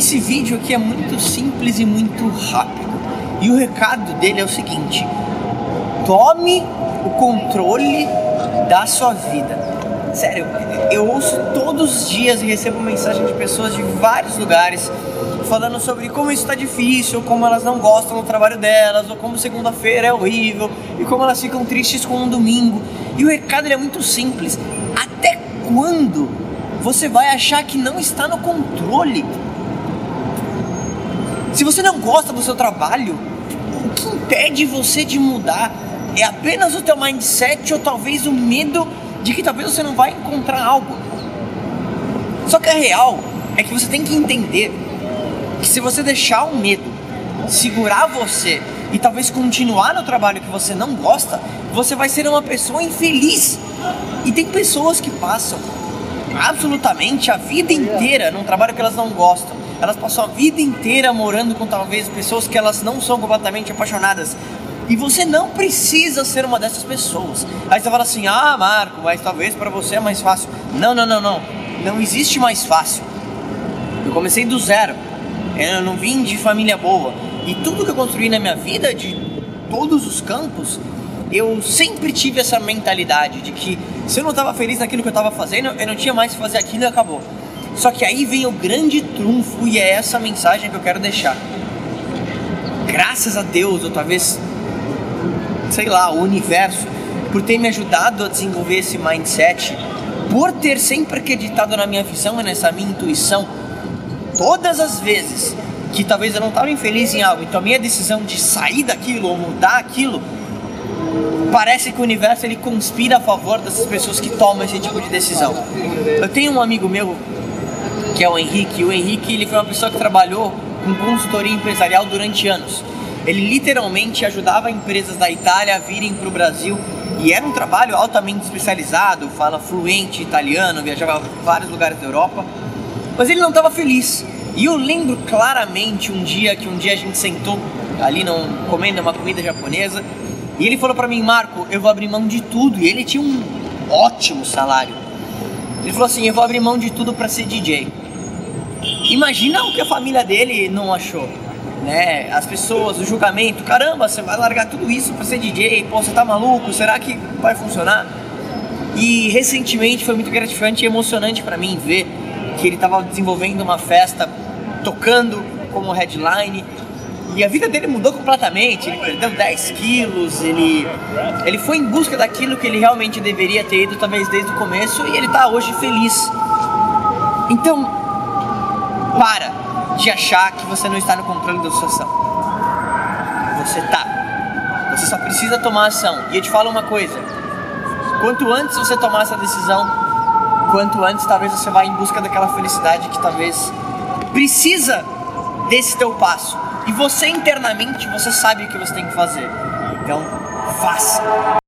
Esse vídeo aqui é muito simples e muito rápido. E o recado dele é o seguinte: tome o controle da sua vida. Sério, eu ouço todos os dias e recebo mensagem de pessoas de vários lugares falando sobre como isso está difícil, como elas não gostam do trabalho delas, ou como segunda-feira é horrível, e como elas ficam tristes com um domingo. E o recado é muito simples. Até quando você vai achar que não está no controle? Se você não gosta do seu trabalho, o que impede você de mudar é apenas o teu mindset ou talvez o medo de que talvez você não vai encontrar algo. Só que a real é que você tem que entender que se você deixar o medo segurar você e talvez continuar no trabalho que você não gosta, você vai ser uma pessoa infeliz. E tem pessoas que passam absolutamente a vida inteira num trabalho que elas não gostam. Elas passam a vida inteira morando com talvez pessoas que elas não são completamente apaixonadas. E você não precisa ser uma dessas pessoas. Aí você fala assim: "Ah, Marco, mas talvez para você é mais fácil". Não, não, não, não. Não existe mais fácil. Eu comecei do zero. Eu não vim de família boa. E tudo que eu construí na minha vida, de todos os campos, eu sempre tive essa mentalidade de que se eu não estava feliz naquilo que eu estava fazendo, eu não tinha mais que fazer aquilo e acabou. Só que aí vem o grande trunfo e é essa mensagem que eu quero deixar. Graças a Deus, ou talvez, sei lá, o universo, por ter me ajudado a desenvolver esse mindset, por ter sempre acreditado na minha visão e nessa minha intuição, todas as vezes que talvez eu não estava infeliz em algo e tomei a decisão de sair daquilo ou mudar aquilo, parece que o universo ele conspira a favor dessas pessoas que tomam esse tipo de decisão. Eu tenho um amigo meu que é o Henrique. O Henrique ele foi uma pessoa que trabalhou com consultoria empresarial durante anos. Ele literalmente ajudava empresas da Itália a virem para o Brasil e era um trabalho altamente especializado. Fala fluente italiano, viajava a vários lugares da Europa, mas ele não estava feliz. E eu lembro claramente um dia que um dia a gente sentou ali não comendo uma comida japonesa e ele falou para mim, Marco, eu vou abrir mão de tudo. E ele tinha um ótimo salário. Ele falou assim, eu vou abrir mão de tudo para ser DJ. Imagina o que a família dele não achou, né? As pessoas, o julgamento, caramba, você vai largar tudo isso para ser DJ? Pô, você tá maluco? Será que vai funcionar? E recentemente foi muito gratificante e emocionante para mim ver que ele estava desenvolvendo uma festa, tocando como headline e a vida dele mudou completamente. Ele perdeu 10 quilos, ele, ele foi em busca daquilo que ele realmente deveria ter ido, talvez desde o começo, e ele está hoje feliz. Então, para de achar que você não está no controle da situação. Você tá. Você só precisa tomar ação. E eu te falo uma coisa: quanto antes você tomar essa decisão, quanto antes talvez você vá em busca daquela felicidade que talvez precisa desse teu passo. E você internamente, você sabe o que você tem que fazer. Então, faça.